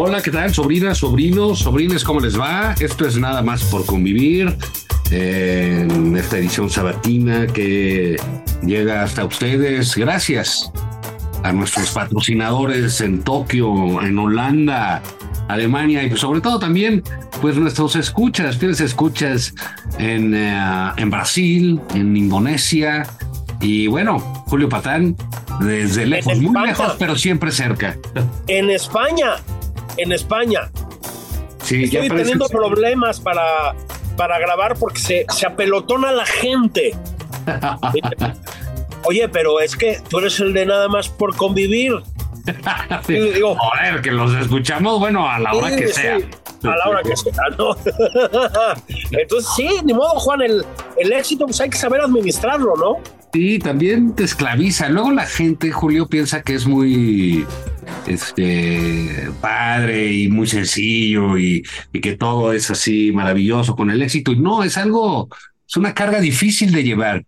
Hola, ¿qué tal? Sobrinas, sobrinos, sobrines, ¿cómo les va? Esto es nada más por convivir en esta edición sabatina que llega hasta ustedes gracias a nuestros patrocinadores en Tokio, en Holanda, Alemania y sobre todo también pues nuestros escuchas, tienes escuchas en, eh, en Brasil, en Indonesia y bueno, Julio Patán desde lejos, muy lejos pero siempre cerca. En España, en España. Sí, Estoy teniendo que- problemas para, para grabar porque se, se apelotona la gente. Oye, pero es que tú eres el de nada más por convivir. Sí. Sí, digo- Joder, que los escuchamos, bueno, a la hora Sí, que sí, sea. A la hora que sea, ¿no? Entonces, sí, ni modo, Juan, el, el éxito pues hay que saber administrarlo, ¿no? Sí, también te esclaviza. Luego la gente, Julio, piensa que es muy este padre y muy sencillo y, y que todo es así maravilloso con el éxito. Y no, es algo, es una carga difícil de llevar.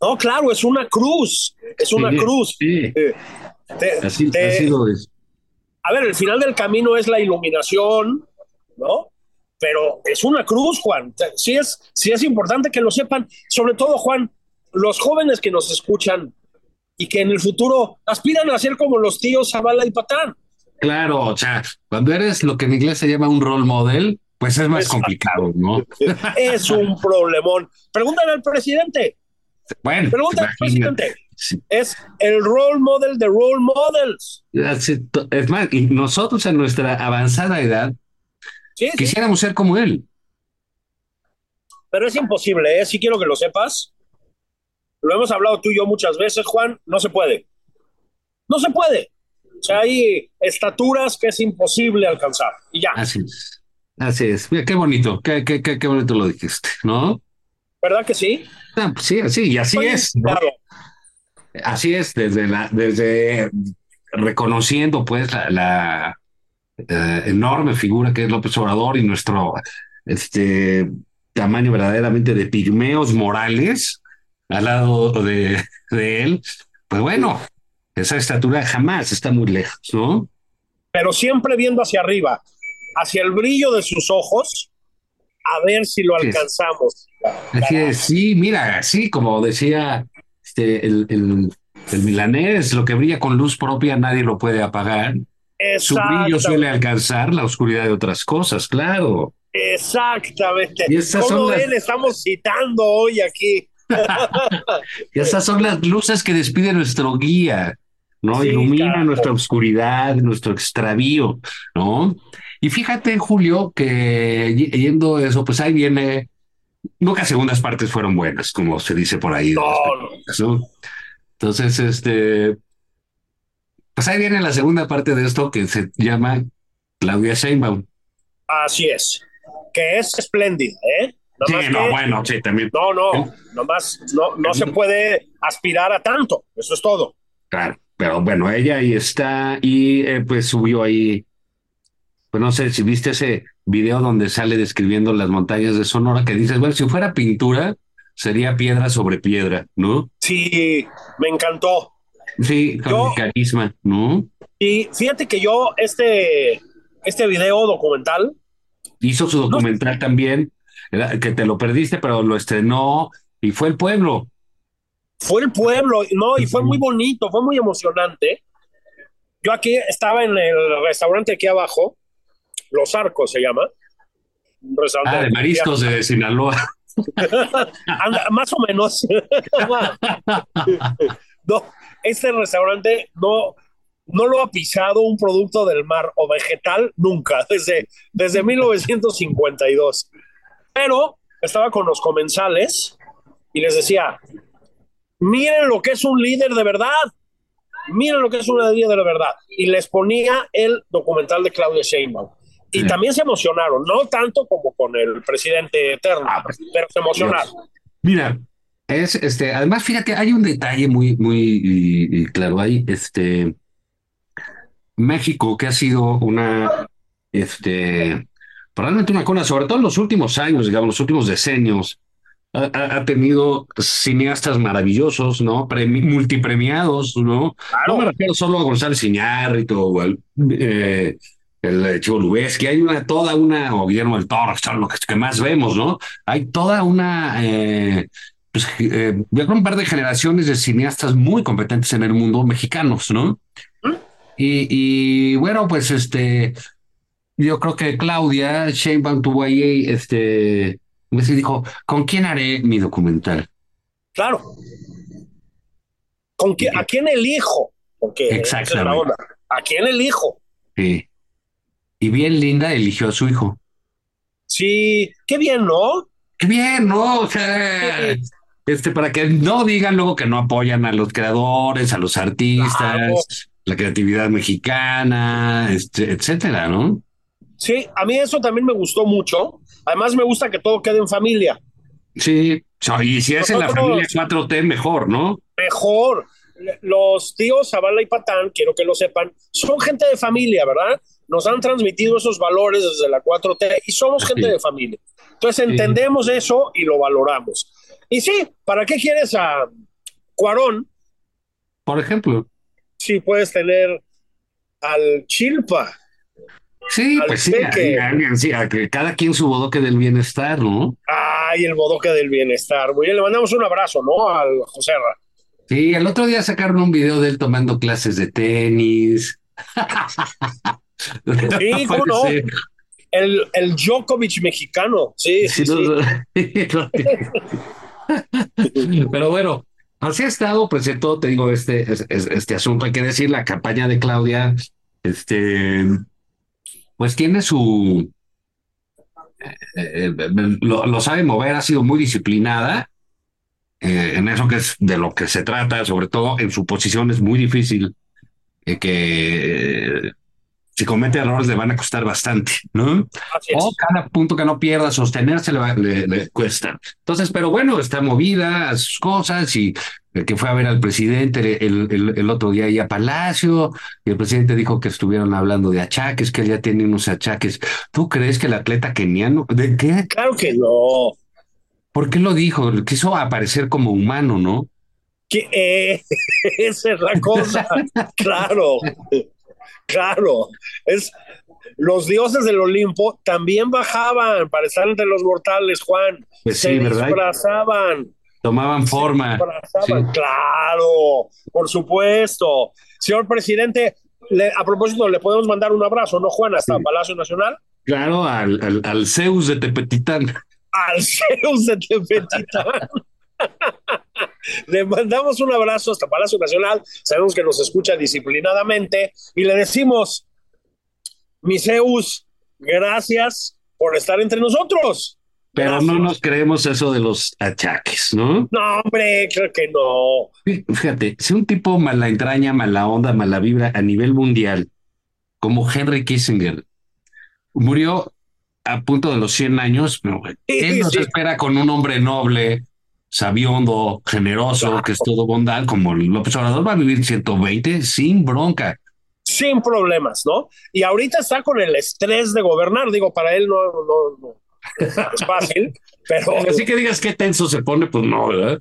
No, claro, es una cruz, es una Sí, cruz. sí. Eh, te- Así, te- así lo es. a ver, el final del camino es la iluminación, ¿no? Pero es una cruz, Juan. Sí es, sí es importante que lo sepan. Sobre todo, Juan, los jóvenes que nos escuchan y que en el futuro aspiran a ser como los tíos Zavala y Patán. Claro, o sea, cuando eres lo que en inglés se llama un role model, pues es más Exacto. complicado, ¿no? Es un problemón. Pregúntale al presidente. Bueno, Pregúntale al presidente. Es el role model de role models. Es más, y nosotros a nuestra avanzada edad Sí, sí, quisiéramos ser como él. pero es imposible, ¿eh? Si quiero que lo sepas. Lo hemos hablado tú y yo muchas veces, Juan. No se puede. No se puede. O sea, hay estaturas que es imposible alcanzar. Y ya. Así es. Así es. Mira, qué bonito, qué, qué, qué, qué bonito lo dijiste, ¿no? ¿Verdad que sí? Ah, pues sí, así, y así Estoy es. ¿no? Así es, desde la, desde reconociendo pues la, la, eh, enorme figura que es López Obrador y nuestro este tamaño verdaderamente de pigmeos morales al lado de, de él, pues bueno, esa estatura jamás está muy lejos, ¿no? Pero siempre viendo hacia arriba, hacia el brillo de sus ojos, a ver si lo alcanzamos. Así es, sí, mira, sí, como decía este, el, el, el milanés, lo que brilla con luz propia nadie lo puede apagar. Su brillo suele alcanzar la oscuridad de otras cosas, claro. Exactamente. Y esas ¿Cómo son las- ven? Estamos citando hoy aquí. Esas son las luces que despide nuestro guía, ¿no? Sí, Ilumina nuestra oscuridad, nuestro extravío, ¿no? Y fíjate, Julio, que yendo eso, pues ahí viene, nunca segundas partes fueron buenas, como se dice por ahí. No, ¿no? Entonces, este, pues ahí viene la segunda parte de esto que se llama Claudia Sheinbaum. Así es. Que es espléndida, ¿eh? Sí, no, que- bueno, sí, también. No, no, nomás no, no se puede aspirar a tanto. Eso es todo. Claro, pero bueno, ella ahí está y eh, pues subió ahí, pues no sé si viste ese video donde sale describiendo las montañas de Sonora que dices, bueno, si fuera pintura, sería piedra sobre piedra, ¿no? Sí, me encantó. Sí, con Yo- carisma, ¿no? Y fíjate que yo, este, este video documental, Hizo su documental también, que te lo perdiste, pero lo estrenó y fue el pueblo. fue el pueblo, no, y fue muy bonito, fue muy emocionante. Yo aquí estaba en el restaurante aquí abajo, Los Arcos se llama. Un restaurante Ah, de mariscos de Sinaloa. Anda, más o menos. no, este restaurante no, no lo ha pisado un producto del mar o vegetal nunca, desde, desde 1952. Pero estaba con los comensales y les decía, miren lo que es un líder de verdad, miren lo que es un líder de verdad. Y les ponía el documental de Claudia Sheinbaum. Y Sí. también se emocionaron, no tanto como con el presidente eterno, Ah, pues, pero se emocionaron. Mira, es este, además, fíjate, hay un detalle muy, muy y- y claro, hay este México que ha sido una, este, probablemente una cosa, sobre todo en los últimos años, digamos, los últimos decenios, ha, tenido cineastas maravillosos, ¿no? Premi- multipremiados, ¿no? No me refiero solo a González Iñárritu o al, eh, el eh, Chivo Lubeski, hay una, toda una, o Guillermo del Toro, lo que, que más vemos, ¿no? Hay toda una, eh, pues, eh, yo creo un par de generaciones de cineastas muy competentes en el mundo mexicanos, ¿no? Y, y bueno, pues este, yo creo que Claudia Sheinbaum tuvo ahí, este, me dijo, ¿con quién haré mi documental? Claro. ¿Con quién, ¿A quién elijo? Porque Exactamente. ¿A quién elijo? Sí. Y bien linda eligió a su hijo. Sí, qué bien, ¿no? Qué bien, ¿no? O sea, este, para que no digan luego que no apoyan a los creadores, a los artistas, Claro. la creatividad mexicana, este, etcétera, ¿no? Sí, a mí eso también me gustó mucho. Además, me gusta que todo quede en familia. Sí, y si es en la familia 4T, mejor, ¿no? Mejor. Los tíos Zavala y Patán, quiero que lo sepan, son gente de familia, ¿verdad? Nos han transmitido esos valores desde la 4T y somos gente Sí. de familia. Entonces entendemos eso y lo valoramos. Y sí, ¿para qué quieres a Cuarón Por ejemplo. si puedes tener al Chilpa? Sí, Al pues sí, a- a- sí, a que cada quien su bodoque del bienestar, ¿no? Ay, el bodoque del bienestar. Muy bien, le mandamos un abrazo, ¿no? Al José Ra. Sí, el otro día sacaron un video de él tomando clases de tenis. Sí, ¿cómo no? El, el Djokovic mexicano. Sí, sí, sí, no. Pero bueno, así ha estado, pues de todo te digo, este, es- es- este asunto, hay que decir, la campaña de Claudia, este, pues tiene su, eh, eh, lo, lo sabe mover, ha sido muy disciplinada eh, en eso que es de lo que se trata, sobre todo en su posición es muy difícil eh, que eh, si comete errores le van a costar bastante, ¿no? O cada punto que no pierda, sostenerse le, va- le- le cuesta. Entonces, pero bueno, está movida a sus cosas y eh, que fue a ver al presidente el, el- el otro día ahí a Palacio y el presidente dijo que estuvieron hablando de achaques, que él ya tiene unos achaques. ¿Tú crees que el atleta keniano, de qué? Claro que no. ¿Por qué lo dijo? Quiso aparecer como humano, ¿no? Que, eh, esa es la cosa. claro, claro. Es, los dioses del Olimpo también bajaban para estar entre los mortales, Juan. Pues Se sí, ¿verdad? disfrazaban. Tomaban forma. disfrazaban. Sí. Claro, por supuesto. Señor presidente, le- a propósito, le podemos mandar un abrazo, ¿no, Juan? Hasta Sí. Palacio Nacional. Claro, al, al, al Zeus de Tepetitán. Al Zeus de Tepetitán. Le mandamos un abrazo hasta Palacio Nacional. Sabemos que nos escucha disciplinadamente y le decimos, mi Zeus, gracias por estar entre nosotros. Pero Gracias. no nos creemos eso de los achaques, ¿no? No, hombre, creo que no. Fíjate, si un tipo mala entraña, mala onda, mala vibra a nivel mundial, como Henry Kissinger, murió a punto de los 100 años, pero ¿qué Sí, nos sí. espera con un hombre noble, sabiondo, generoso, que es todo bondad, como López Obrador, va a vivir 120 sin bronca. Sin problemas, ¿no? Y ahorita está con el estrés de gobernar. Digo, para él no, no, no es fácil, pero. Así que digas qué tenso se pone, pues no, ¿verdad?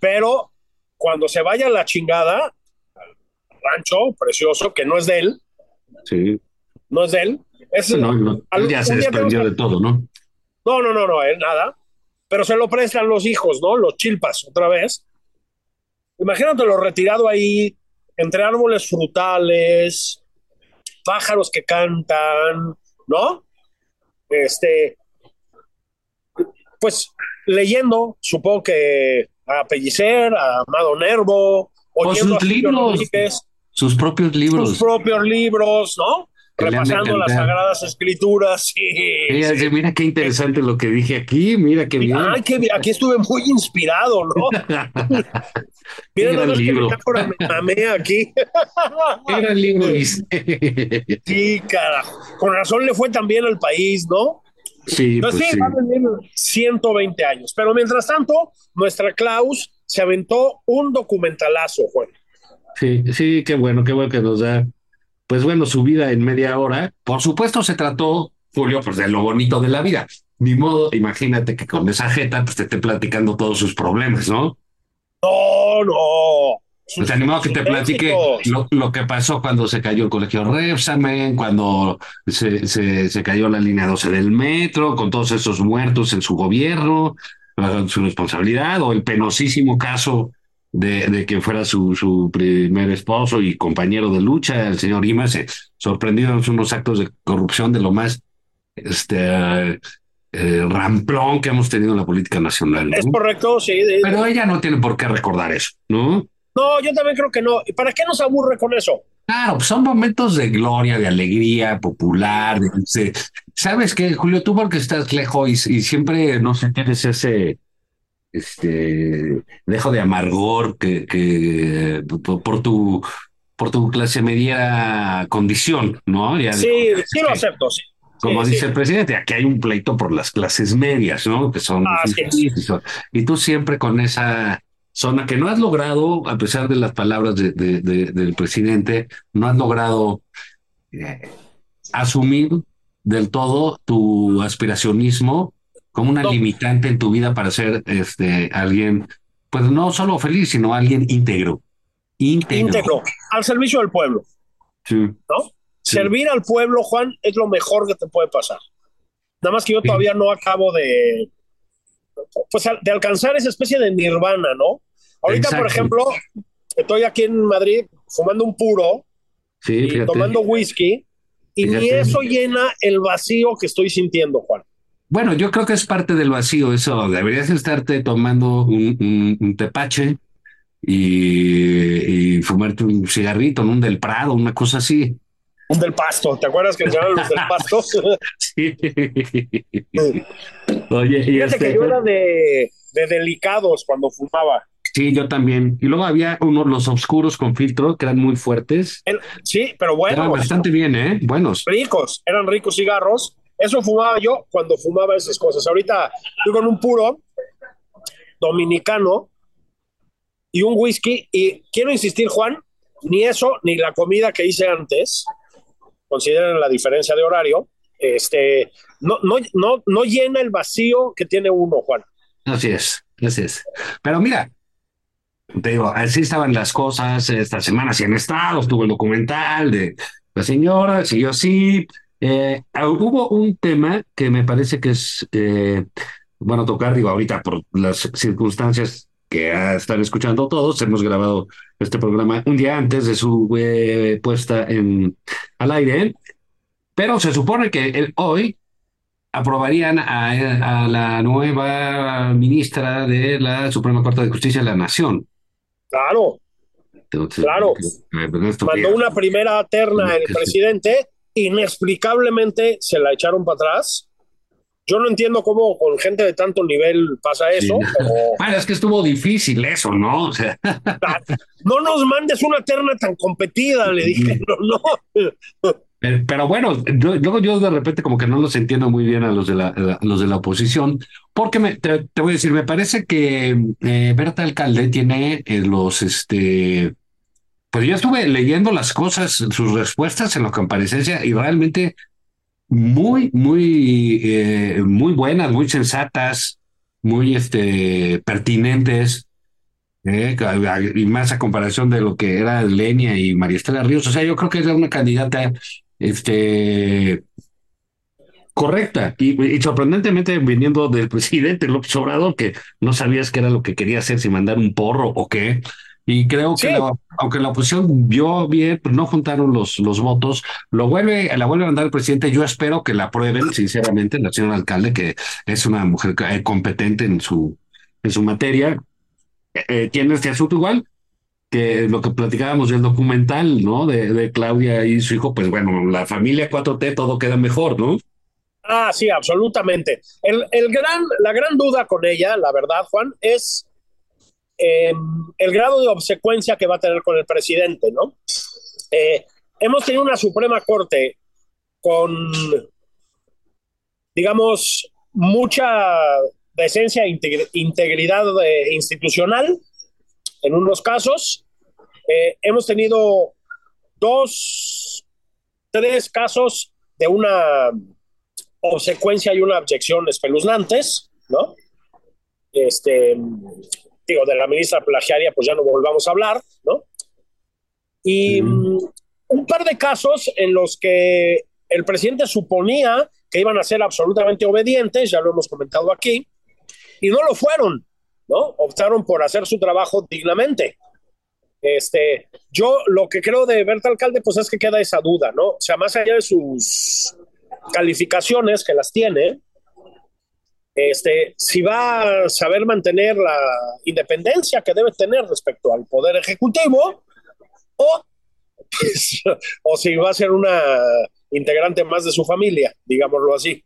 Pero cuando se vaya la chingada, rancho precioso, que no es de él. Sí. No es de él. Es, no, no, él ya se desprendió de todo, ¿no? No, no, no, no, él nada. Pero se lo prestan los hijos, ¿no? Los chilpas, otra vez. Imagínate lo retirado ahí, entre árboles frutales, pájaros que cantan, ¿no? Este, pues leyendo, supongo que a Pellicer, a Amado Nervo, oyendo sus libros, sus propios libros. Sus propios libros, ¿no? Repasando las sagradas escrituras. Sí, Mira qué interesante lo que dije aquí, mira qué bien. Ay, qué aquí estuve muy inspirado, ¿no? mira no libro. que me mamé aquí. Era el libro. sí, carajo. Con razón le fue también al país, ¿no? Sí, pues, sí, va a venir 120 años. Pero mientras tanto, nuestra Klaus se aventó un documentalazo, Juan. Sí, sí, qué bueno, qué bueno que nos da pues bueno, su vida en media hora. Por supuesto se trató, Julio, pues de lo bonito de la vida. Ni modo, imagínate que con esa jeta pues te esté platicando todos sus problemas, ¿no? No, no. Pues animado que te platique lo, que pasó cuando se cayó el colegio Repsamen, cuando se, se, se, cayó la línea 12 del metro, con todos esos muertos en su gobierno, su responsabilidad, o el penosísimo caso de, de que fuera su, su, primer esposo y compañero de lucha, el señor Imas, eh, sorprendido en unos actos de corrupción de lo más este, eh, ramplón que hemos tenido en la política nacional. Es correcto, sí. Pero ella no tiene por qué recordar eso, ¿no? No, yo también creo que no. ¿Y para qué nos aburre con eso? Claro, pues son momentos de gloria, de alegría popular. De, ¿Sabes qué, Julio? Tú porque estás lejos y, y siempre, no sé, tienes ese este dejo de amargor que, que por tu por tu clase media condición, ¿no? sí, sí lo acepto, sí. Como dice el presidente, aquí hay un pleito por las clases medias, ¿no? Que son y tú siempre con esa zona que no has logrado, a pesar de las palabras de, del presidente, no has logrado eh, asumir del todo tu aspiracionismo como una limitante en tu vida para ser este alguien, pues no solo feliz, sino alguien íntegro. Íntegro. al servicio del pueblo. Sí. ¿No? Servir al pueblo, Juan, es lo mejor que te puede pasar. Nada más que yo todavía no acabo de, pues, de alcanzar esa especie de nirvana, ¿no? Ahorita, por ejemplo, estoy aquí en Madrid fumando un puro y tomando whisky y ni eso llena el vacío que estoy sintiendo, Juan. Bueno, yo creo que es parte del vacío eso. Deberías estarte tomando un, tepache y, fumarte un cigarrito, un del Prado, una cosa así. Un del pasto, ¿te acuerdas que se llaman los del pasto? sí. Oye, y Fíjate que este, yo era de, delicados cuando fumaba. Sí, yo también. Y luego había unos, los oscuros con filtro, que eran muy fuertes. sí, pero bueno. Eran bastante bien, ¿eh? Buenos. Ricos, eran ricos cigarros eso fumaba yo cuando fumaba esas cosas. Ahorita estoy con un puro dominicano y un whisky. Y quiero insistir, Juan, ni eso, ni la comida que hice antes, consideren la diferencia de horario, este, no, no, no, no llena el vacío que tiene uno, Juan. Así es, así es. Pero mira, te digo, así estaban las cosas esta semana, si han estado, estuvo el documental de la señora, siguió así, eh, ah, hubo un tema que me parece que es eh, bueno tocar, digo, ahorita por las circunstancias que están escuchando todos, hemos grabado este programa un día antes de su eh, puesta en, al aire, pero se supone que hoy aprobarían a, a, la nueva ministra de la Suprema Corte de Justicia de la Nación. Claro. claro. Pues Mandó una primera terna el presidente inexplicablemente se la echaron para atrás. Yo no entiendo cómo con gente de tanto nivel pasa eso. Bueno, es que estuvo difícil eso, ¿no? O sea... No nos mandes una terna tan competida, le dije. No, no. Pero bueno, yo- luego yo de repente como que no los entiendo muy bien a los de la, a los de la oposición, porque me, te, te voy a decir, me parece que eh, Berta Alcalde tiene eh, los, este, pues yo estuve leyendo las cosas, sus respuestas en la comparecencia y realmente muy, muy, eh, muy buenas, muy sensatas, muy, este, pertinentes. eh, y más a comparación de lo que era Lenia y María Estela Ríos. O sea, yo creo que era una candidata este, correcta y, y sorprendentemente viniendo del presidente López Obrador, que no sabías qué era lo que quería hacer, si mandar un porro o qué. Y creo que Sí. la- aunque la oposición vio bien, pues no juntaron los, los votos, lo vuelve, la vuelve a mandar el presidente. Yo espero que la aprueben, sinceramente, la señora alcalde, que es una mujer eh, competente en su, en su materia. Eh, tiene este asunto igual que lo que platicábamos del documental, ¿no? De, de Claudia y su hijo, pues bueno, la familia 4T todo queda mejor, ¿no? Ah, sí, absolutamente. El, el gran, la gran duda con ella, la verdad, Juan, es eh, el grado de obsecuencia que va a tener con el presidente, ¿no? Eh, hemos tenido una Suprema Corte con, digamos, mucha decencia e integri- integridad eh, institucional en unos casos. Hemos tenido dos, tres casos de una obsecuencia y una objeción espeluznantes, ¿no? Este, digo, de la ministra plagiaria, pues ya no volvamos a hablar, ¿no? Y mm, un par de casos en los que el presidente suponía que iban a ser absolutamente obedientes, ya lo hemos comentado aquí, y no lo fueron, ¿no? Optaron por hacer su trabajo dignamente. Este, yo lo que creo de Berta Alcalde, pues es que queda esa duda, ¿no? O sea, más allá de sus calificaciones que las tiene, este, si va a saber mantener la independencia que debe tener respecto al poder ejecutivo, o, pues, o si va a ser una integrante más de su familia, digámoslo así.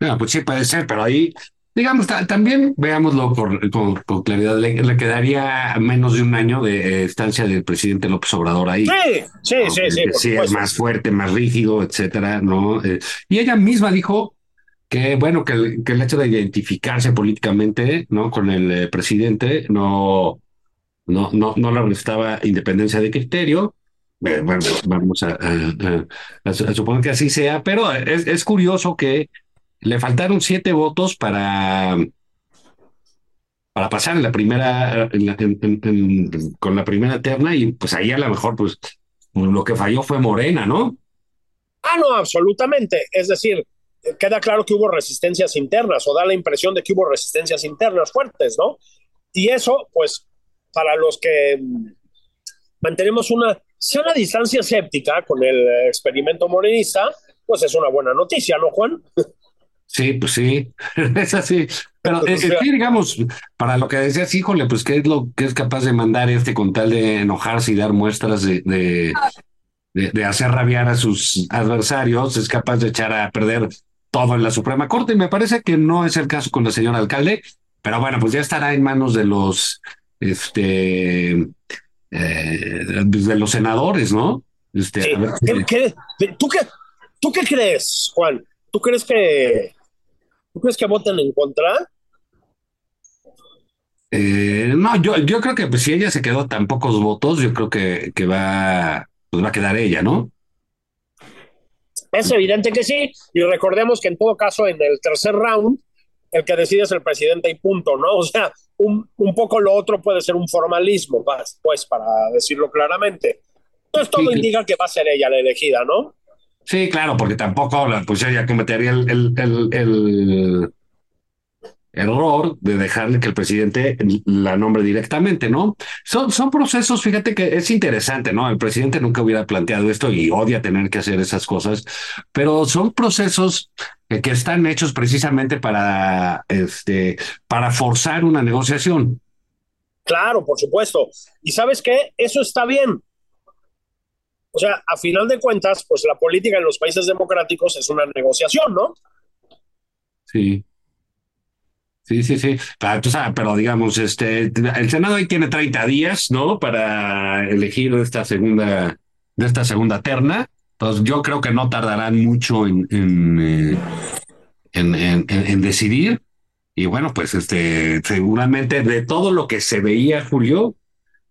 Ah, pues sí puede ser, pero ahí, digamos, ta- también veámoslo con, con- con claridad, le, le quedaría menos de un año de eh, estancia del presidente López Obrador ahí. Sí, sí, sí, sí, sí es más fuerte, más rígido, etcétera, ¿no? Eh, y ella misma dijo que, bueno, que el, que el hecho de identificarse políticamente, ¿no? Con el eh, presidente no, no, no, no le restaba independencia de criterio. Eh, bueno, vamos a, a- a- a su- a suponer que así sea, pero es, es curioso que le faltaron siete votos para, para pasar la primera, con la primera terna, y pues ahí a lo mejor, pues lo que falló fue Morena, ¿no? Ah, no, absolutamente. Es decir, queda claro que hubo resistencias internas o da la impresión de que hubo resistencias internas fuertes, ¿no? Y eso, pues, para los que mantenemos una, sea una distancia escéptica con el experimento morenista, pues es una buena noticia, ¿no, Juan? Sí, pues sí, es así. Pero eh, sea- digamos, para lo que decías, híjole, pues qué es lo que es capaz de mandar este con tal de enojarse y dar muestras de, de, de, de hacer rabiar a sus adversarios, es capaz de echar a perder todo en la Suprema Corte. Y me parece que no es el caso con la señora alcalde, pero bueno, pues ya estará en manos de los, este, eh, de los senadores, ¿no? Este, Sí. a ver si- ¿Qué- qué- tú, qué, ¿Tú qué crees, Juan? ¿Tú crees que, ¿tú crees que voten en contra? Eh, no, yo, yo creo que pues, si ella se quedó tan pocos votos, yo creo que, que va, pues va a quedar ella, ¿no? Es evidente que sí, y recordemos que en todo caso en el tercer round el que decide es el presidente y punto, ¿no? O sea, un, un poco lo otro puede ser un formalismo, pues, para decirlo claramente. Entonces todo Sí, indica que va a ser ella la elegida, ¿no? Sí, claro, porque tampoco la- pues ella cometería el, el, el, el error de dejarle que el presidente la nombre directamente, ¿no? Son, son procesos, fíjate que es interesante, ¿no? El presidente nunca hubiera planteado esto y odia tener que hacer esas cosas, pero son procesos que, están hechos precisamente para, este, para forzar una negociación. Claro, por supuesto. Y sabes qué, eso está bien. O sea, a final de cuentas, pues la política en los países democráticos es una negociación, ¿no? Sí. Sí, sí, sí. Pero digamos, este, el Senado ahí tiene 30 días, ¿no? Para elegir esta segunda, de esta segunda terna. Entonces yo creo que no tardarán mucho en, eh, en, en- en- en decidir. Y bueno, pues este, seguramente de todo lo que se veía, Julio,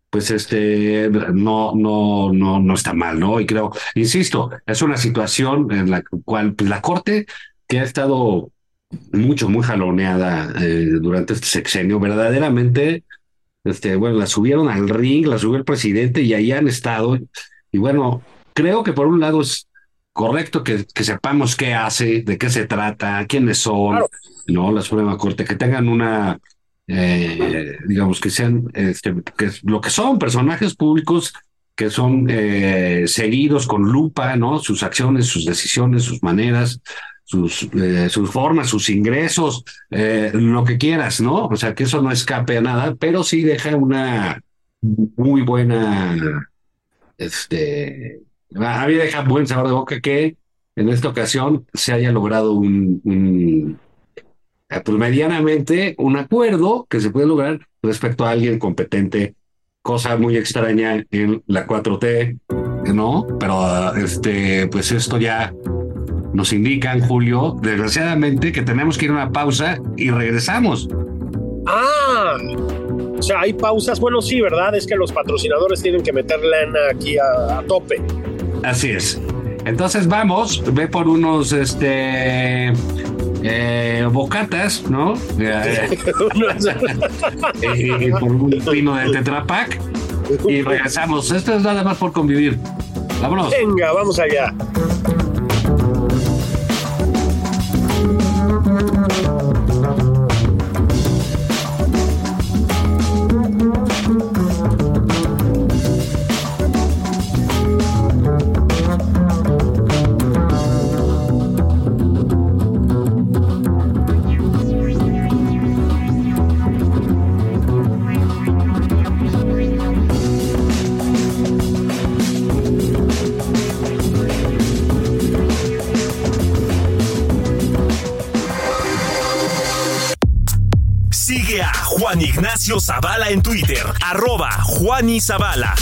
pues este, no, no, no, no está mal, ¿no? Y creo, insisto, es una situación en la cual pues, la Corte, que ha estado mucho, muy jaloneada eh, durante este sexenio, verdaderamente, este, bueno, la subieron al ring, la subió el presidente y ahí han estado. Y bueno, creo que por un lado es correcto que, que sepamos qué hace, de qué se trata, quiénes son, Claro. ¿no? La Suprema Corte, que tengan una, eh, digamos, que sean este, que es lo que son personajes públicos que son eh, seguidos con lupa, ¿no? Sus acciones, sus decisiones, sus maneras, sus, eh, sus formas, sus ingresos, eh, lo que quieras, ¿no? O sea, que eso no escape a nada, pero sí deja una muy buena, este, a mí deja buen sabor de boca que en esta ocasión se haya logrado un, un eh, pues medianamente un acuerdo que se puede lograr respecto a alguien competente, cosa muy extraña en la 4T, ¿no? Pero este, pues esto ya nos indican, Julio, desgraciadamente, que tenemos que ir a una pausa y regresamos. Ah, o sea, hay pausas. Bueno, sí, ¿verdad? Es que los patrocinadores tienen que meter lana aquí a, a tope. Así es. Entonces vamos, ve por unos este eh, bocatas, ¿no? Eh, eh, por un pino de Tetrapac y regresamos. Esto es nada más por convivir. Vámonos. Venga, vamos allá. Zavala en Twitter, arroba Juan y Zavala.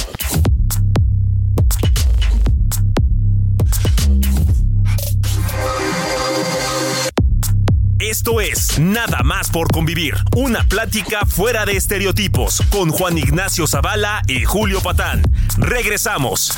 Esto es Nada más por convivir, una plática fuera de estereotipos con Juan Ignacio Zavala y Julio Patán. Regresamos.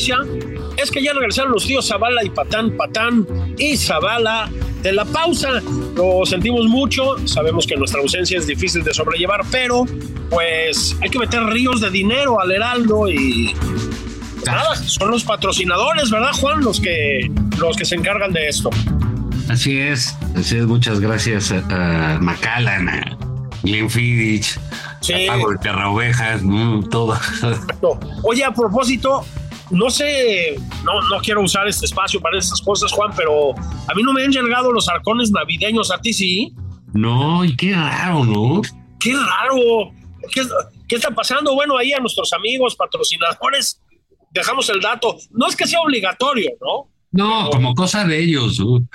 Noticia es que ya regresaron los tíos Zavala y Patán, Patán y Zavala de la pausa. Lo sentimos mucho, sabemos que nuestra ausencia es difícil de sobrellevar, pero pues hay que meter ríos de dinero al Heraldo y nada, son los patrocinadores, ¿verdad, Juan? Los que los que se encargan de esto. Así es, así es. Muchas gracias a, a Macallan, a Glenfiddich, Sí. a Pago de Terra Ovejas, mm, todo. Oye, a propósito, no sé, no, no quiero usar este espacio para esas cosas, Juan, pero a mí no me han llegado los arcones navideños, a ti sí. No, y qué raro, ¿no? Qué raro. ¿Qué, qué está pasando? Bueno, ahí a nuestros amigos patrocinadores dejamos el dato. No es que sea obligatorio, ¿no? No, como cosa de ellos. ¿no?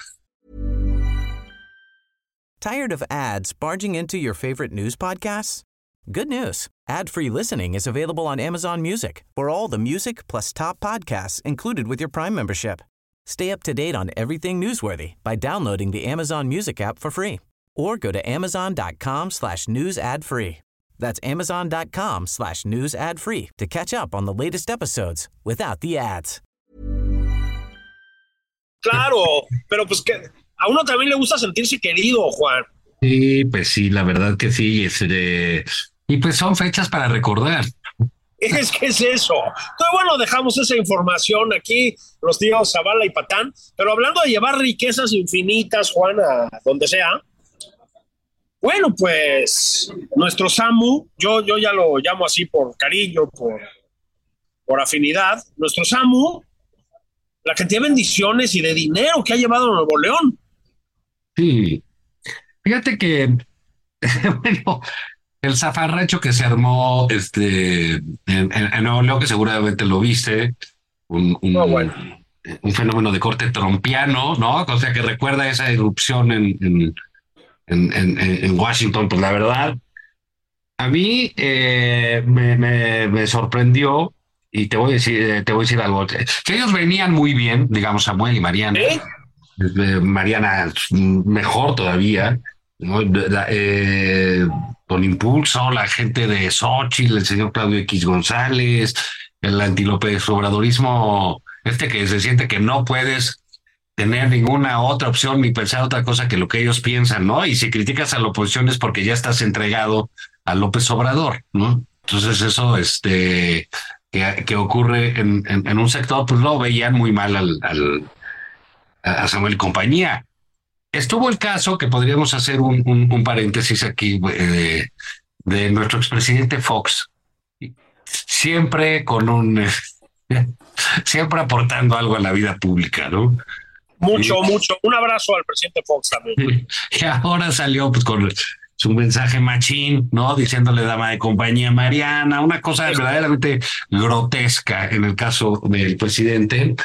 Tired of ads barging into your favorite news podcasts? Good news. Ad-free listening is available on Amazon Music for all the music plus top podcasts included with your Prime membership. Stay up to date on everything newsworthy by downloading the Amazon Music app for free or go to amazon.com slash news ad free. That's amazon.com slash news ad free to catch up on the latest episodes without the ads. Claro, pero pues que a uno también le gusta sentirse querido, Juan. Sí, pues sí, la verdad que sí. Este, y pues son fechas para recordar. Es que es eso. Entonces, bueno, dejamos esa información aquí, los tíos Zavala y Patán. Pero hablando de llevar riquezas infinitas, Juan, a donde sea. Bueno, pues nuestro Samu, yo, yo ya lo llamo así por cariño, por, por afinidad. Nuestro Samu, la cantidad de bendiciones y de dinero que ha llevado a Nuevo León. Sí. Fíjate que, bueno, el zafarracho que se armó este, en, en, Nuevo León, que seguramente lo viste, un, un, Oh, bueno. un fenómeno de corte trompiano, ¿no? O sea, que recuerda esa erupción en, en, Washington, pues la verdad, a mí eh, me, me, me sorprendió y te voy a decir, eh, te voy a decir algo, que ellos venían muy bien, digamos, Samuel y Mariana. ¿Eh? Eh, Mariana mm, mejor todavía, ¿no? Eh, con impulso, la gente de Xochitl, el señor Claudio X González, el antilópez obradorismo, este que se siente que no puedes tener ninguna otra opción ni pensar otra cosa que lo que ellos piensan, ¿no? Y si criticas a la oposición es porque ya estás entregado a López Obrador, ¿no? Entonces eso, este, que, que ocurre en, en- un sector, pues lo veían muy mal al, al- a Samuel compañía. Estuvo el caso que podríamos hacer un, un- un paréntesis aquí eh, de nuestro expresidente Fox, siempre con un, eh, siempre aportando algo a la vida pública, ¿no? Mucho, mucho. Un abrazo al presidente Fox también. Y ahora salió pues con su mensaje machín, ¿no? Diciéndole dama de compañía Mariana, una cosa verdaderamente grotesca en el caso del presidente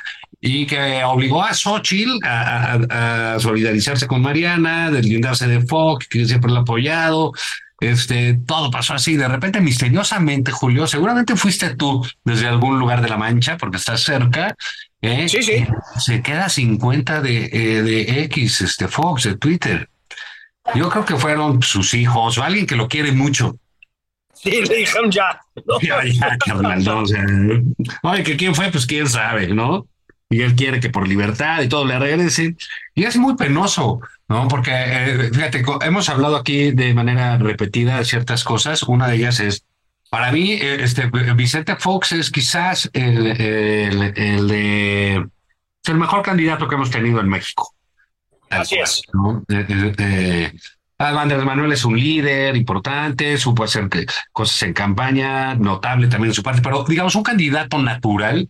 y que obligó a Xochitl a, a- a solidarizarse con Mariana, deslindarse de Fox, que siempre lo ha apoyado. Este, todo pasó así. De repente, misteriosamente, Julio, seguramente fuiste tú desde algún lugar de la Mancha, porque estás cerca. ¿eh? Sí, sí. Se queda sin cuenta de, eh, de X, este Fox, de Twitter. Yo creo que fueron sus hijos o alguien que lo quiere mucho. Sí, le dijeron ya. ¿no? Ya, ya, o sea, oye, que quién fue, pues quién sabe, ¿no? Y él quiere que por libertad y todo le regresen. Y es muy penoso, ¿no? Porque, eh, fíjate, hemos hablado aquí de manera repetida de ciertas cosas. Una de ellas es, para mí, eh, este Vicente Fox es quizás el, el, el de el mejor candidato que hemos tenido en México. Así es. ¿no? Eh, eh, eh, Andrés Manuel es un líder importante, supo hacer cosas en campaña, notable también de su parte, pero digamos un candidato natural,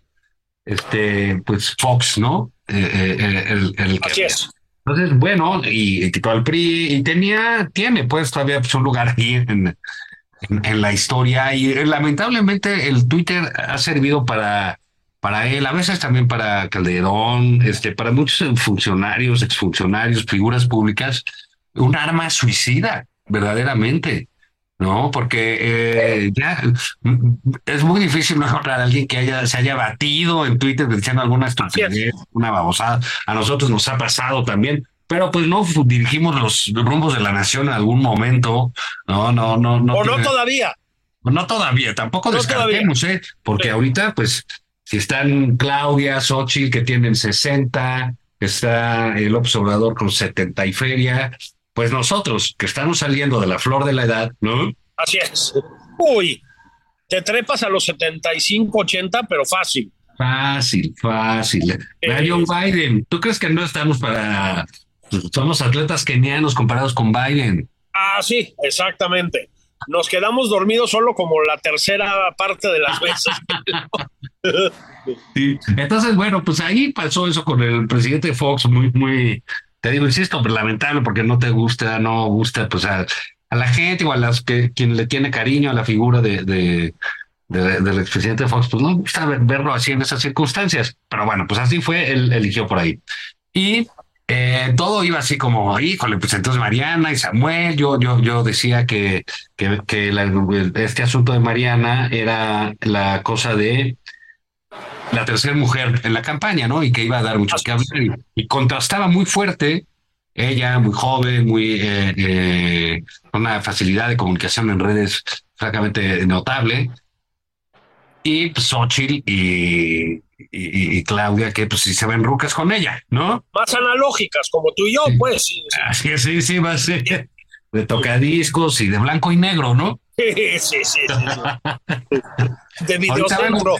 este, pues Fox, ¿no? Eh, eh, el, el que Así es. entonces, bueno, y, y quitó al PRI y tenía, tiene pues todavía pues, un lugar aquí en, en, en la historia y eh, lamentablemente el Twitter ha servido para, para él, a veces también para Calderón, este, para muchos funcionarios, exfuncionarios, figuras públicas, un arma suicida, verdaderamente. No, porque eh, ya mm, es muy difícil no encontrar a alguien que haya, se haya batido en Twitter diciendo alguna estupidez, una babosada. A nosotros nos ha pasado también, pero pues no fu- dirigimos los rumbos de la nación en algún momento. No, no, no, no. o no todavía. no todavía, tampoco No descartemos, ¿eh? Porque Sí. ahorita, pues, si están Claudia, Xochitl, que tienen 60, está el Obrador con 70 y feria, pues nosotros, que estamos saliendo de la flor de la edad, ¿no? Así es. Uy, te trepas a los 75, 80, pero fácil. Fácil, fácil. Eh, Joe Biden, ¿tú crees que no estamos para... Somos atletas kenianos comparados con Biden? Ah, sí, exactamente. Nos quedamos dormidos solo como la tercera parte de las veces. Sí. Entonces, bueno, pues ahí pasó eso con el presidente Fox, muy, muy, te digo, insisto, pues, lamentable porque no te gusta, no gusta, pues a, a la gente o a las que quien le tiene cariño a la figura de, de, de- del expresidente Fox, pues no gusta ver- verlo así en esas circunstancias. Pero bueno, pues así fue, él eligió por ahí. Y eh, todo iba así como, híjole, pues entonces Mariana y Samuel, yo, yo, yo decía que, que, que la- este asunto de Mariana era la cosa de la tercera mujer en la campaña, ¿no? Y que iba a dar mucho que hablar. Y, y contrastaba muy fuerte, ella muy joven, muy eh, eh, una facilidad de comunicación en redes francamente notable. Y pues, Xochitl y, y, y Claudia, que pues sí se ven rucas con ella, ¿no? Más analógicas, como tú y yo, pues. sí, sí. Así es, sí, sí, va a ser. de tocadiscos y de blanco y negro, ¿no? Sí, sí, sí. sí. De videocentro.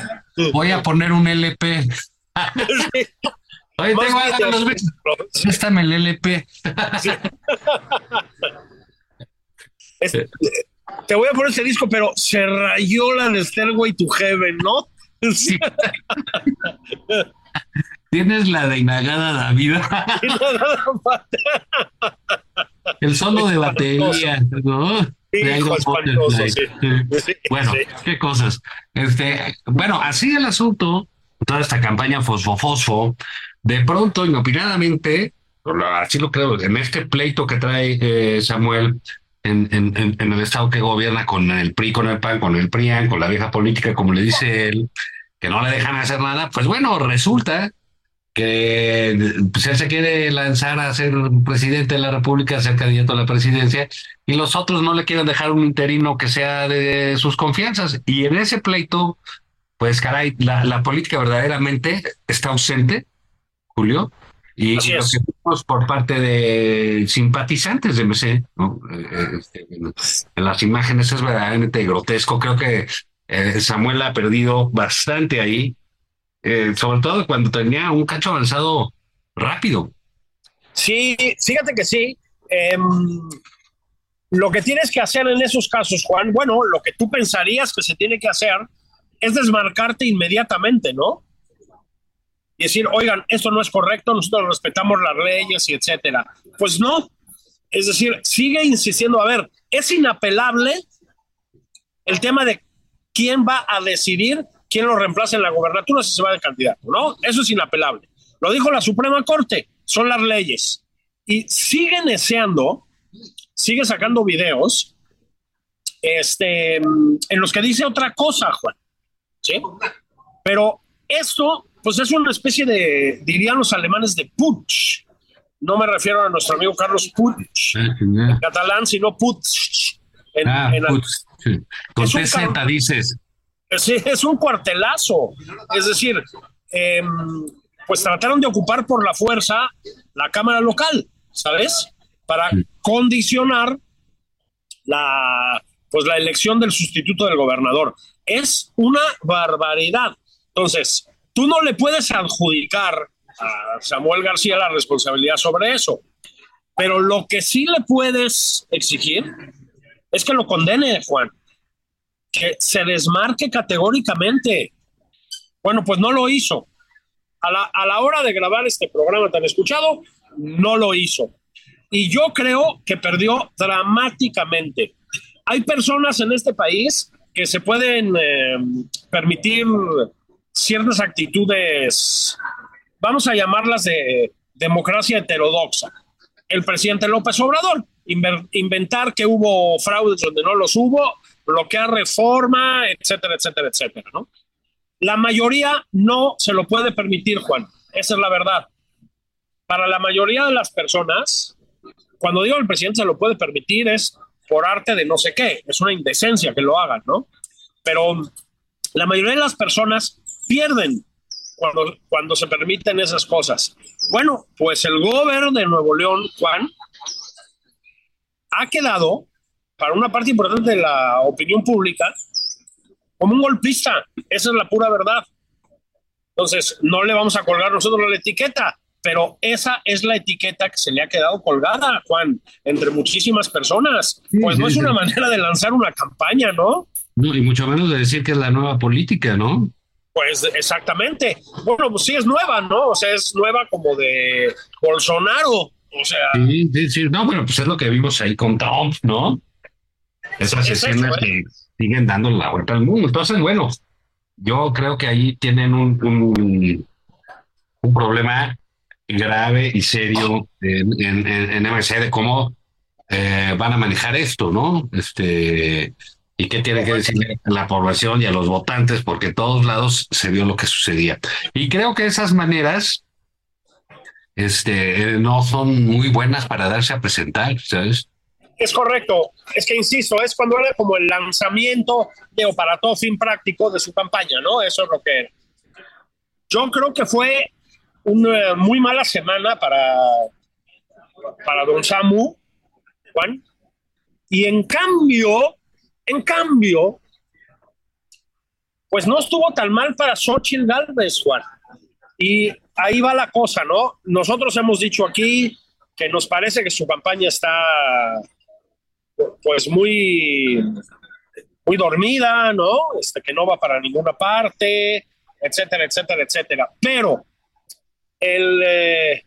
Voy a poner un LP. Oye, tengo a los Préstame el LP. te voy a poner ese disco, pero se rayó la de Stairway to Heaven, ¿no? Sí. Tienes la de Inagada David. el solo de batería, ¿no? Bueno, qué cosas. Este, bueno, así el asunto, toda esta campaña fosfo-fosfo, de pronto, inopinadamente, así lo creo, en este pleito que trae eh, Samuel en, en, en, el estado que gobierna con el PRI, con el PAN, con el PRIAN, con la vieja política, como le dice él, que no le dejan hacer nada, pues bueno, resulta que pues, él se quiere lanzar a ser presidente de la República, ser candidato a la presidencia, y los otros no le quieren dejar un interino que sea de sus confianzas. Y en ese pleito, pues caray, la, la política verdaderamente está ausente, Julio, y, lo que vimos por parte de simpatizantes de MC, ¿no? Eh, este, en las imágenes es verdaderamente grotesco. Creo que eh, Samuel ha perdido bastante ahí, eh, sobre todo cuando tenía un cacho avanzado rápido. Sí, fíjate que sí. Em, lo que tienes que hacer en esos casos, Juan, bueno, lo que tú pensarías que se tiene que hacer es desmarcarte inmediatamente, ¿no? y decir, oigan, esto no es correcto, nosotros respetamos las leyes y etcétera. Pues no. Es decir, sigue insistiendo, a ver, es inapelable el tema de quién va a decidir quién lo reemplaza en la gobernatura si se va de candidato, ¿no? Eso es inapelable. Lo dijo la Suprema Corte, son las leyes. Y sigue deseando, sigue sacando videos este, en los que dice otra cosa, Juan. ¿Sí? Pero esto pues es una especie de, dirían los alemanes, de putsch. No me refiero a nuestro amigo Carlos Puig, ah, en catalán, sino putsch. En, ah, Con TZ dices. Sí, es un cuartelazo. Es decir, em, pues trataron de ocupar por la fuerza la Cámara local, ¿sabes? Para condicionar la, pues la elección del sustituto del gobernador. Es una barbaridad. Entonces, Tú no le puedes adjudicar a Samuel García la responsabilidad sobre eso, pero lo que sí le puedes exigir es que lo condene, Juan, que se desmarque categóricamente. Bueno, pues no lo hizo. A la, a la hora de grabar este programa tan escuchado, no lo hizo. Y yo creo que perdió dramáticamente. Hay personas en este país que se pueden eh, permitir ciertas actitudes, vamos a llamarlas de democracia heterodoxa. El presidente López Obrador, inventar que hubo fraudes donde no los hubo, bloquear reforma, etcétera, etcétera, etcétera, ¿no? La mayoría no se lo puede permitir, Juan. Esa es la verdad. Para la mayoría de las personas, cuando digo el presidente se lo puede permitir es por arte de no sé qué, es una indecencia que lo hagan, ¿no? Pero la mayoría de las personas pierden cuando, cuando se permiten esas cosas. Bueno, pues el gobierno de Nuevo León, Juan, ha quedado, para una parte importante de la opinión pública, como un golpista. Esa es la pura verdad. Entonces, no le vamos a colgar nosotros la etiqueta, pero esa es la etiqueta que se le ha quedado colgada, Juan, entre muchísimas personas. Pues no es una manera de lanzar una campaña, ¿no? No, y mucho menos de decir que es la nueva política, ¿no? Pues exactamente. Bueno, pues sí es nueva, ¿no? O sea, es nueva como de Bolsonaro. O sea. Sí, sí, No, bueno, pues es lo que vimos ahí con Trump, ¿no? Esas escenas ¿eh? que siguen dando la vuelta al mundo. Entonces, bueno, yo creo que ahí tienen un, un, problema grave y serio en, en, en MC de cómo eh, van a manejar esto, ¿no? Este ¿Y qué tiene que decir la población y a los votantes? Porque en todos lados se vio lo que sucedía. Y creo que esas maneras este, no son muy buenas para darse a presentar, ¿sabes? Es correcto. Es que, insisto, es cuando era como el lanzamiento de, o para todo fin práctico de su campaña, ¿no? Eso es lo que. Yo creo que fue una muy mala semana para, para don Samu, Juan, Y en cambio, en cambio, pues no estuvo tan mal para Xochitl Galvez, Juan. Y ahí va la cosa, ¿no? Nosotros hemos dicho aquí que nos parece que su campaña está pues muy muy dormida, ¿no? Este, que no va para ninguna parte, etcétera, etcétera, etcétera. Pero el, eh,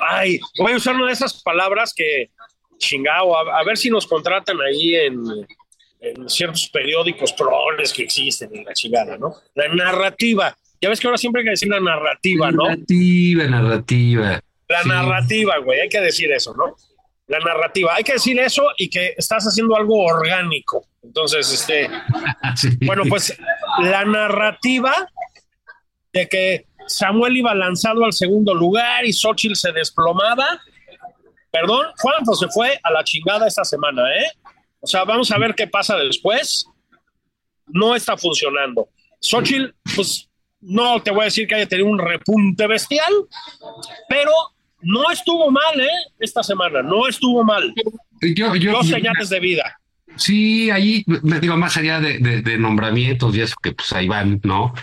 ay, voy a usar una de esas palabras que, chingado, a, ver si nos contratan ahí en, ciertos periódicos proles que existen en la chingada, ¿no? La narrativa. Ya ves que ahora siempre hay que decir la narrativa, ¿no? Narrativa, narrativa. La narrativa, güey, hay que decir eso, ¿no? La narrativa. Hay que decir eso y que estás haciendo algo orgánico. Entonces, este, bueno, pues la narrativa de que Samuel iba lanzado al segundo lugar y Xochitl se desplomaba. Perdón, Juanjo se fue a la chingada esta semana, ¿eh? O sea, vamos a ver qué pasa después. No está funcionando. Xochitl, pues no te voy a decir que haya tenido un repunte bestial, pero no estuvo mal, ¿eh? Esta semana, no estuvo mal. Yo, yo, Dos señales de vida. Sí, ahí, me digo, más allá de, de, nombramientos y eso que pues ahí van, ¿no?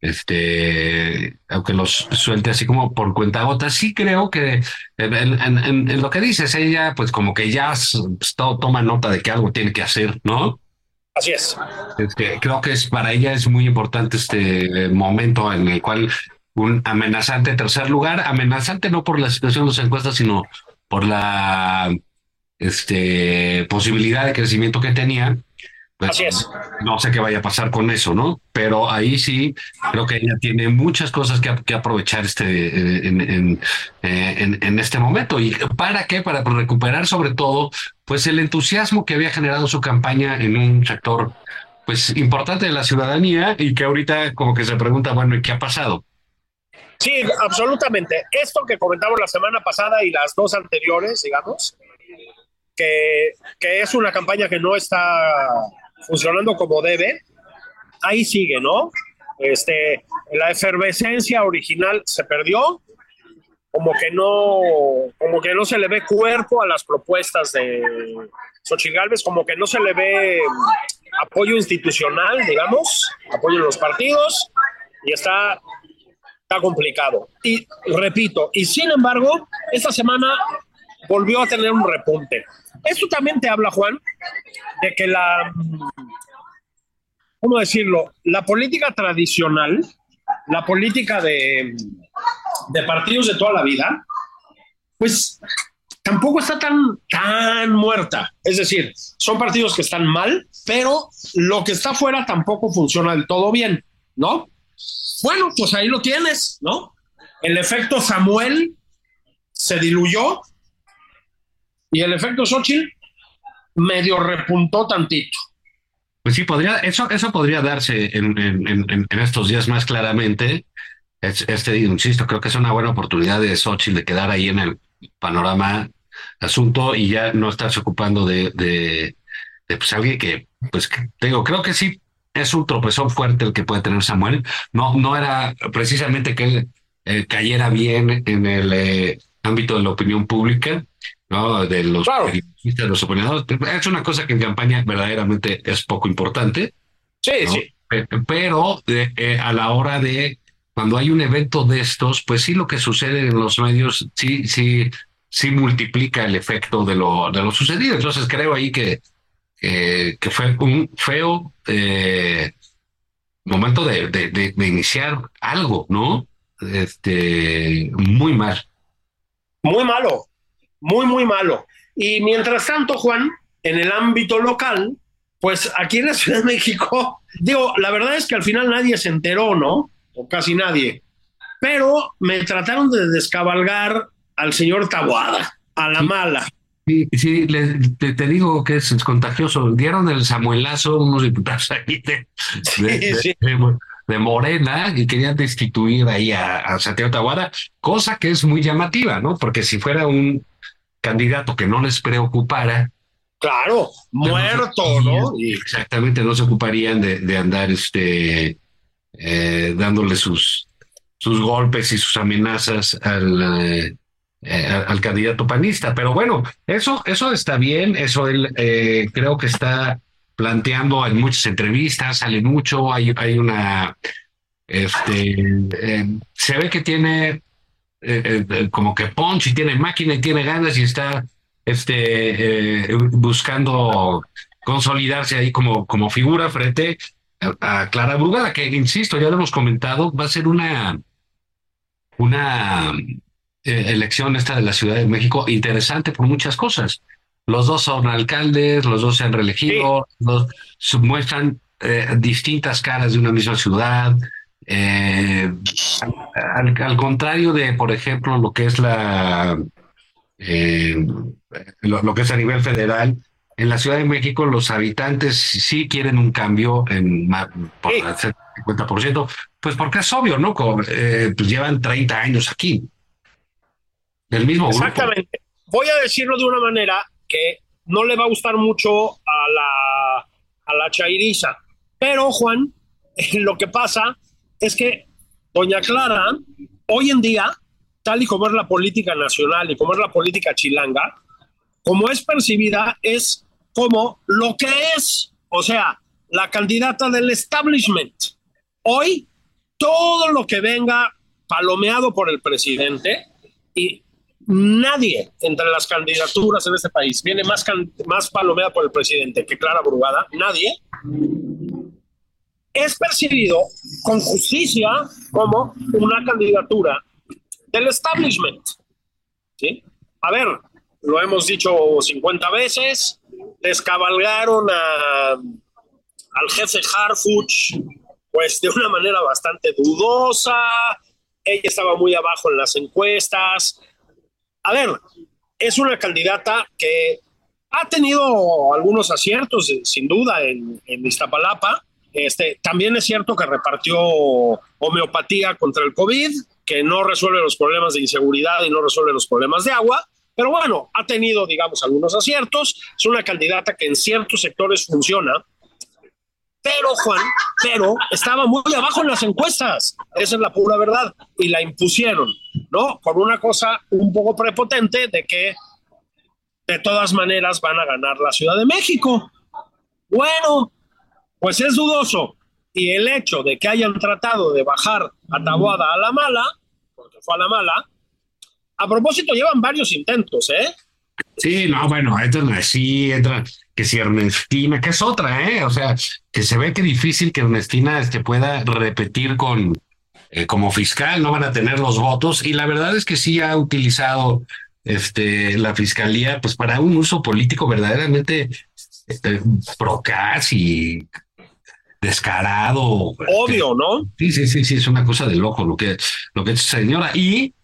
Este, aunque los suelte así como por cuenta gota, sí creo que en, lo que dices, ella pues como que ya pues, toma nota de que algo tiene que hacer, ¿no? Así es. Este, creo que es para ella es muy importante este momento en el cual un amenazante tercer lugar, amenazante no por la situación de las encuestas, sino por la este, posibilidad de crecimiento que tenía. Pues, Así es. No sé qué vaya a pasar con eso, ¿no? Pero ahí sí creo que ella tiene muchas cosas que, que aprovechar este eh, en, en, eh, en, en, este momento. ¿Y para qué? Para recuperar sobre todo pues el entusiasmo que había generado su campaña en un sector pues importante de la ciudadanía y que ahorita como que se pregunta, bueno, ¿y qué ha pasado? Sí, absolutamente. Esto que comentamos la semana pasada y las dos anteriores, digamos, que, que es una campaña que no está funcionando como debe, ahí sigue, ¿no? Este, la efervescencia original se perdió, como que no, como que no se le ve cuerpo a las propuestas de Xochitl Galvez, como que no se le ve apoyo institucional, digamos, apoyo en los partidos, y está, está complicado. Y repito, y sin embargo, esta semana volvió a tener un repunte. Esto también te habla, Juan, de que la, ¿cómo decirlo? La política tradicional, la política de, de partidos de toda la vida, pues tampoco está tan, tan muerta. Es decir, son partidos que están mal, pero lo que está afuera tampoco funciona del todo bien, ¿no? Bueno, pues ahí lo tienes, ¿no? El efecto Samuel se diluyó y el efecto Xochitl medio repuntó tantito. Pues sí, podría, eso, eso podría darse en, en, estos días más claramente. Este, insisto, creo que es una buena oportunidad de Xochitl de quedar ahí en el panorama asunto y ya no estarse ocupando de, de, pues alguien que, pues, digo, creo que sí es un tropezón fuerte el que puede tener Samuel. No, no era precisamente que él eh, cayera bien en el eh, ámbito de la opinión pública, ¿no? De los, de los opinadores. Es una cosa que en campaña verdaderamente es poco importante. Sí, sí. Pero eh, a la hora de cuando hay un evento de estos, pues sí lo que sucede en los medios sí, sí, sí multiplica el efecto de lo, de lo sucedido. Entonces creo ahí que, que fue un feo eh, momento de, de, de, iniciar algo, ¿no? Este, muy mal. Muy malo, muy, muy malo. Y mientras tanto, Juan, en el ámbito local, pues aquí en la Ciudad de México, digo, la verdad es que al final nadie se enteró, ¿no? O casi nadie. Pero me trataron de descabalgar al señor Tabuada, a la mala. Sí, sí te, digo que es, contagioso. Dieron el Samuelazo unos diputados ahí de, Morena y querían destituir ahí a, a Santiago Tabuada, cosa que es muy llamativa, ¿no? Porque si fuera un candidato que no les preocupara. Claro, muerto, ¿no? Exactamente, no se ocuparían de, andar este, eh, dándole sus, sus golpes y sus amenazas al, eh, eh, al candidato panista. Pero bueno, eso, eso está bien, eso él eh, creo que está planteando en muchas entrevistas, sale mucho, hay, hay una, este, eh, se ve que tiene como que punch y tiene máquina y tiene ganas y está este, buscando consolidarse ahí como, como figura frente a, Clara Brugada, que insisto, ya lo hemos comentado, va a ser una, una eh, elección esta de la Ciudad de México interesante por muchas cosas. Los dos son alcaldes, los dos se han reelegido, los muestran eh, distintas caras de una misma ciudad. Eh, al, contrario de, por ejemplo, lo que es la lo, que es a nivel federal, en la Ciudad de México los habitantes sí quieren un cambio en por el 50%, pues porque es obvio, ¿no? pues llevan 30 años aquí. Del mismo Exactamente. Voy a decirlo de una manera que no le va a gustar mucho a la, a la chairiza. Pero, Juan, lo que pasa es que Doña Clara, hoy en día, tal y como es la política nacional y como es la política chilanga, como es percibida, es como lo que es, o sea, la candidata del establishment. Hoy, todo lo que venga palomeado por el presidente, y nadie entre las candidaturas en este país viene más, más palomeada por el presidente que Clara Brugada, nadie, es percibido con justicia como una candidatura del establishment. ¿sí? A ver, lo hemos dicho 50 veces, descabalgaron a, al jefe Harfuch pues de una manera bastante dudosa, ella estaba muy abajo en las encuestas, a ver, es una candidata que ha tenido algunos aciertos, eh, sin duda, en, en Iztapalapa. Este, también es cierto que repartió homeopatía contra el COVID, que no resuelve los problemas de inseguridad y no resuelve los problemas de agua. Pero bueno, ha tenido, digamos, algunos aciertos. Es una candidata que en ciertos sectores funciona. Pero, Juan, pero estaba muy abajo en las encuestas. Esa es la pura verdad. Y la impusieron. ¿No? Por una cosa un poco prepotente de que de todas maneras van a ganar la Ciudad de México. Bueno, pues es dudoso. Y el hecho de que hayan tratado de bajar a Tabuada a la mala, porque fue a la mala, a propósito, llevan varios intentos, ¿eh? Sí, no, bueno, entra sí, entra que si Ernestina, que es otra, ¿eh? O sea, que se ve que difícil que Ernestina este, pueda repetir con, eh, como fiscal, no van a tener los votos y la verdad es que sí ha utilizado este, la fiscalía pues para un uso político verdaderamente este, procaz y descarado. Obvio, ¿no? Sí, sí, sí, sí, es una cosa de loco lo que, lo que es señora. Y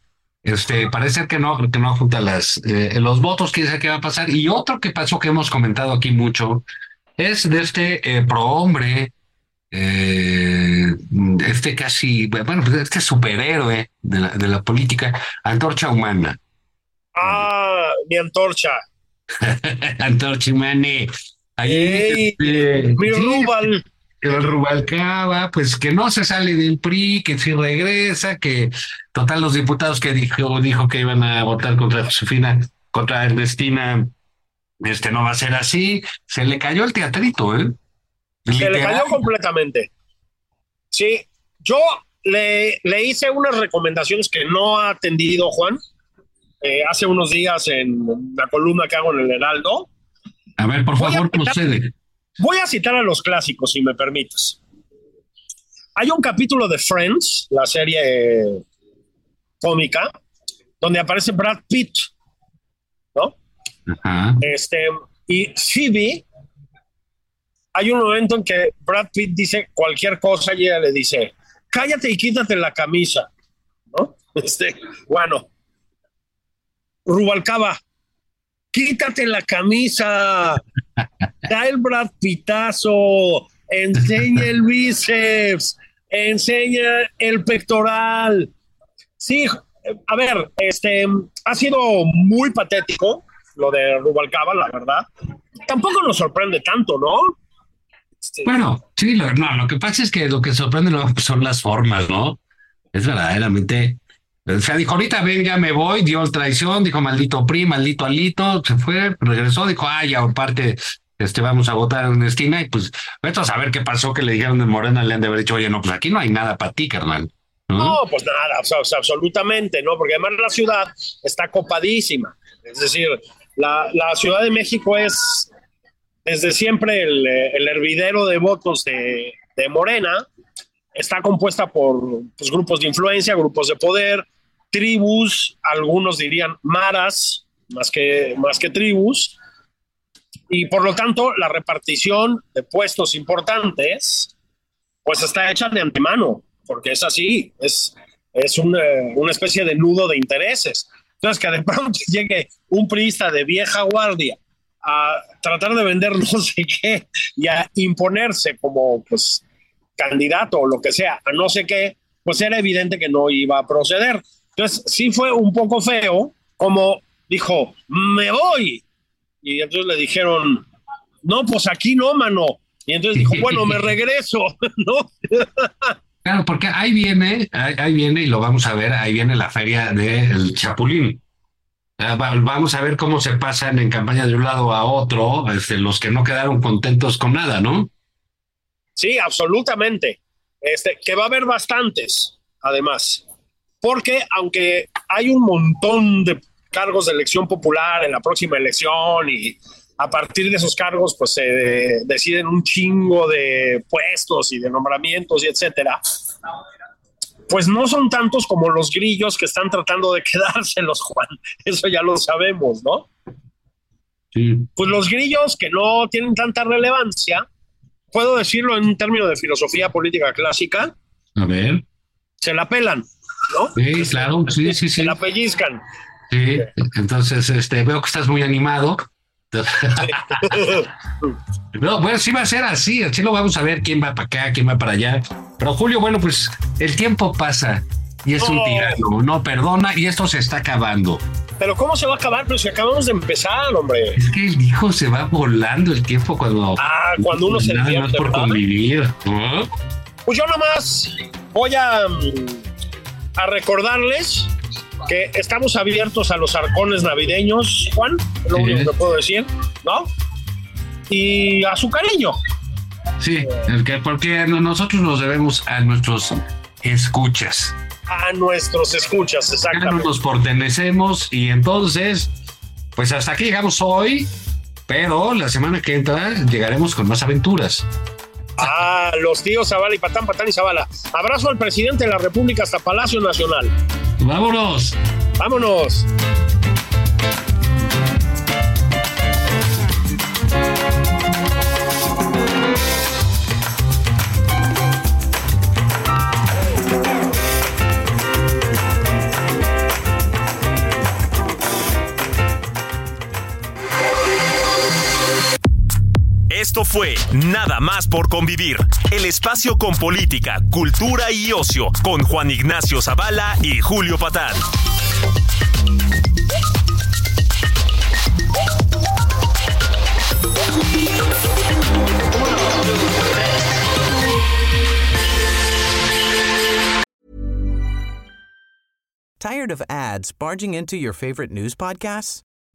este, parece que no, que no junta las, eh, los votos, quién sabe qué va a pasar. Y otro que pasó que hemos comentado aquí mucho es de este eh, pro-hombre eh, este casi, bueno, pues este superhéroe de la, de la política, Antorcha Humana. Ah, mi antorcha. antorcha Humana. Ahí, este, mi Rubal. El Rubalcaba, pues que no se sale del PRI, que si regresa, que total los diputados que dijo, dijo que iban a votar contra Josefina, contra Ernestina, este no va a ser así, se le cayó el teatrito, ¿eh? Se le cayó completamente. Sí, yo le, le, hice unas recomendaciones que no ha atendido Juan eh, hace unos días en la columna que hago en el Heraldo. A ver, por favor, procede. Voy a citar a los clásicos, si me permites. Hay un capítulo de Friends, la serie cómica, donde aparece Brad Pitt, ¿no? Este, y Phoebe hay un momento en que Brad Pitt dice cualquier cosa y ella le dice, cállate y quítate la camisa, ¿no? Este, bueno, Rubalcaba, quítate la camisa, da el Brad Pittazo, enseña el bíceps, enseña el pectoral. Sí, a ver, este, ha sido muy patético lo de Rubalcaba, la verdad. Tampoco nos sorprende tanto, ¿no? Bueno, sí, lo, no, lo que pasa es que lo que sorprende son las formas, ¿no? Es verdaderamente O sea, dijo, ahorita ven, ya me voy, dio traición, dijo, maldito PRI, maldito Alito, se fue, regresó, dijo, ah, ya, aparte, este, vamos a votar en Ernestina, y pues, vete a saber qué pasó, que le dijeron de Morena, le han de haber dicho, oye, no, pues aquí no hay nada para ti, carnal. No, pues nada, o sea, absolutamente, ¿no? Porque además la ciudad está copadísima. Es decir, la, la Ciudad de México es desde siempre el, el hervidero de votos de, de Morena. Está compuesta por pues, grupos de influencia, grupos de poder, tribus, algunos dirían maras, más que, más que tribus. Y por lo tanto, la repartición de puestos importantes, pues está hecha de antemano, porque es así, es, es una, una especie de nudo de intereses. Entonces, que de pronto llegue un priista de vieja guardia a tratar de vender no sé qué y a imponerse como pues candidato o lo que sea a no sé qué, pues era evidente que no iba a proceder. Entonces, sí fue un poco feo, como dijo, me voy. Y entonces le dijeron, no, pues aquí no, mano. Y entonces dijo, bueno, me regreso, ¿no? Claro, porque ahí viene, ahí, ahí, viene, y lo vamos a ver, ahí viene la feria del Chapulín. Ah, vamos a ver cómo se pasan en campaña de un lado a otro, este, los que no quedaron contentos con nada, ¿no? Sí, absolutamente. Este, que va a haber bastantes, además. Porque aunque hay un montón de cargos de elección popular en la próxima elección y a partir de esos cargos pues se deciden un chingo de puestos y de nombramientos y etcétera, pues no son tantos como los grillos que están tratando de quedárselos, Juan. Eso ya lo sabemos, ¿no? Sí. Pues los grillos que no tienen tanta relevancia, puedo decirlo en un término de filosofía política clásica, A ver. se la pelan, ¿no? Sí, claro, sí, sí, Se sí. la pellizcan. Sí, entonces, este, veo que estás muy animado. No, bueno, sí va a ser así, así lo vamos a ver quién va para acá, quién va para allá. Pero Julio, bueno, pues el tiempo pasa y es un tirano, no perdona y esto se está acabando. Pero ¿cómo se va a acabar? Pues si acabamos de empezar, hombre. Es que el hijo se va volando el tiempo cuando Ah, cuando uno se nada más por convivir. Pues yo nomás voy a, mm, a recordarles que estamos abiertos a los arcones navideños, Juan, es lo Sí. único que puedo decir, ¿no? Y a su cariño. Sí, porque nosotros nos debemos a nuestros escuchas. A nuestros escuchas, Ya no exactamente. nos pertenecemos y entonces, pues hasta aquí llegamos hoy, pero la semana que entra llegaremos con más aventuras. Ah, los tíos Zavala y Patán, Patán y Zavala. Abrazo al presidente de la República hasta Palacio Nacional. Vámonos. Vámonos. Esto fue Nada más por convivir, el espacio con política, cultura y ocio, con Juan Ignacio Zavala y Julio Patán. Tired of ads barging into your favorite news podcasts?